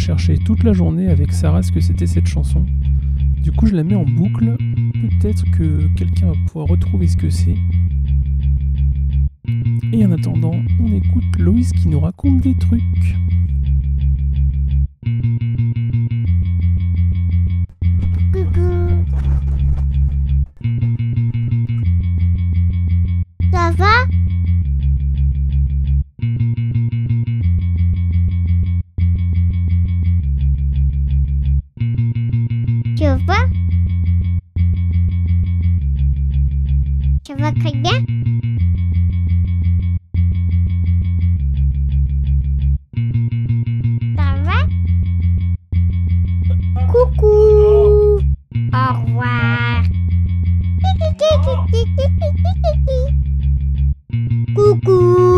chercher toute la journée avec Sarah ce que c'était cette chanson. Du coup, je la mets en boucle. Peut-être que quelqu'un va pouvoir retrouver ce que c'est. Et en attendant, on écoute Loïs qui nous raconte des trucs. 咕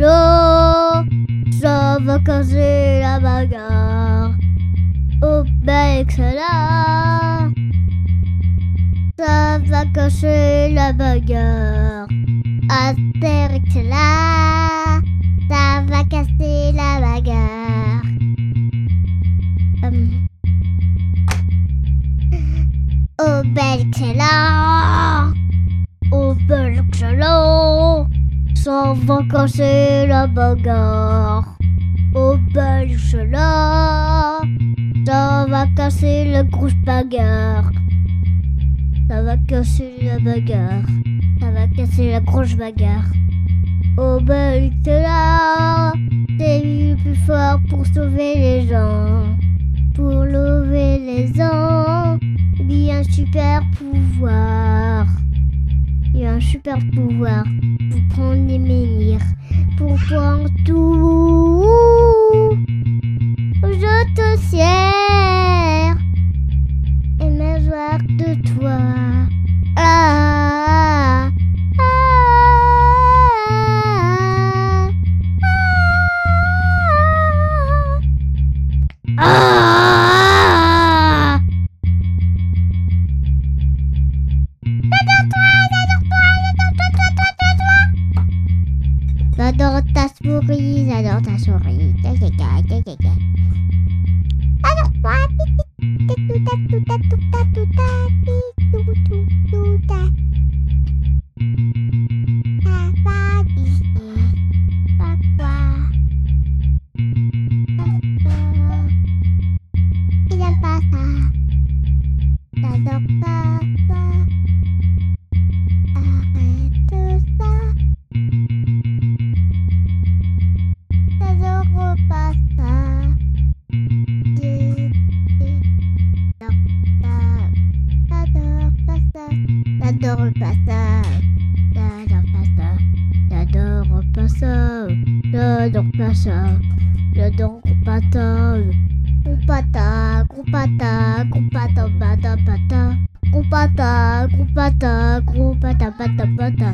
ça va casser la bagarre. Oh ben excellent, ça va casser la bagarre. Astérix est là, ça va casser la bagarre. Hum. Ben excellent, oh ben excellent, ça va casser la bagarre. Oh ben excellent, ça va casser la grosse bagarre. Ça va casser la bagarre. Ça va casser la grosse bagarre. Oh ben excellent, c'est le plus fort pour sauver les gens. Pour lever les gens, un super pouvoir. Un super pouvoir pour prendre les menhirs, pour prendre tout. Je te sers et me joie de toi. J'adore ça. J'adore pas ça. Gros pata, gros pata, gros pata, pata, pata. Gros pata, gros pata,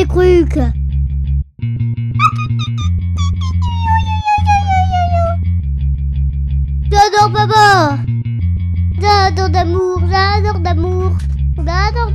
Les trucs. Papa. J'adore d'amour, j'adore d'amour. D'amour,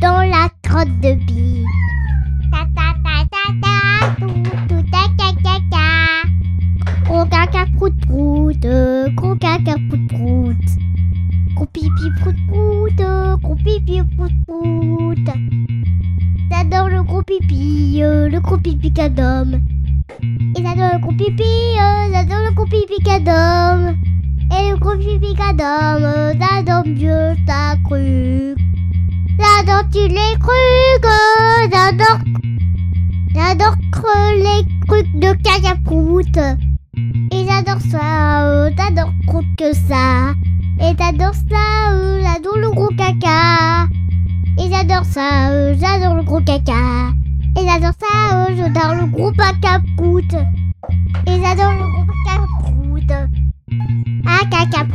dans la crotte de bille. Ta ta ta ta ta, tout tout ta ta ta ta. Caca prout prout, gros caca prout prout. Gros pipi prout prout, gros pipi prout prout. J'adore le gros pipi, le gros pipi cadom. Et j'adore le gros pipi, j'adore le gros pipi cadom. Euh, j'adore mieux ta cruque. J'adore tu les cruques, euh, j'adore. Les trucs de cacaproute. Et j'adore ça, j'adore trop que ça. Et j'adore ça, j'adore le gros caca. Et j'adore ça, j'adore le gros caca. Et j'adore ça, j'adore le gros cacaproute.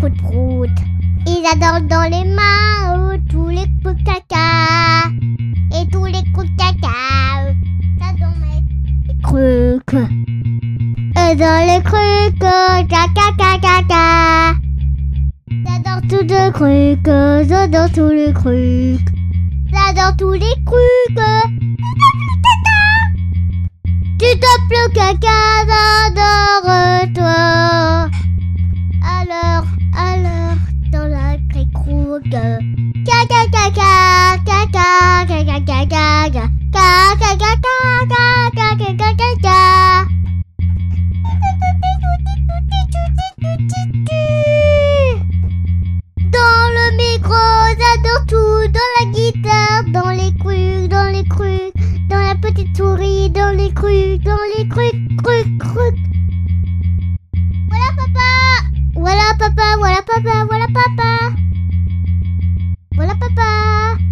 Cacaproute prout. Et j'adore dans les mains euh, tous les coups de caca. Et tous les coups de caca. euh, J'adore mes trucs. Et dans les trucs, caca, caca, caca. J'adore tous les trucs, euh, j'adore tous les trucs. J'adore tous les trucs. Tu tapes le caca, dans les crues, dans les crues, dans la petite souris, dans les crues, dans les crues, crues, crues. Voilà papa. Voilà papa, voilà papa, voilà papa.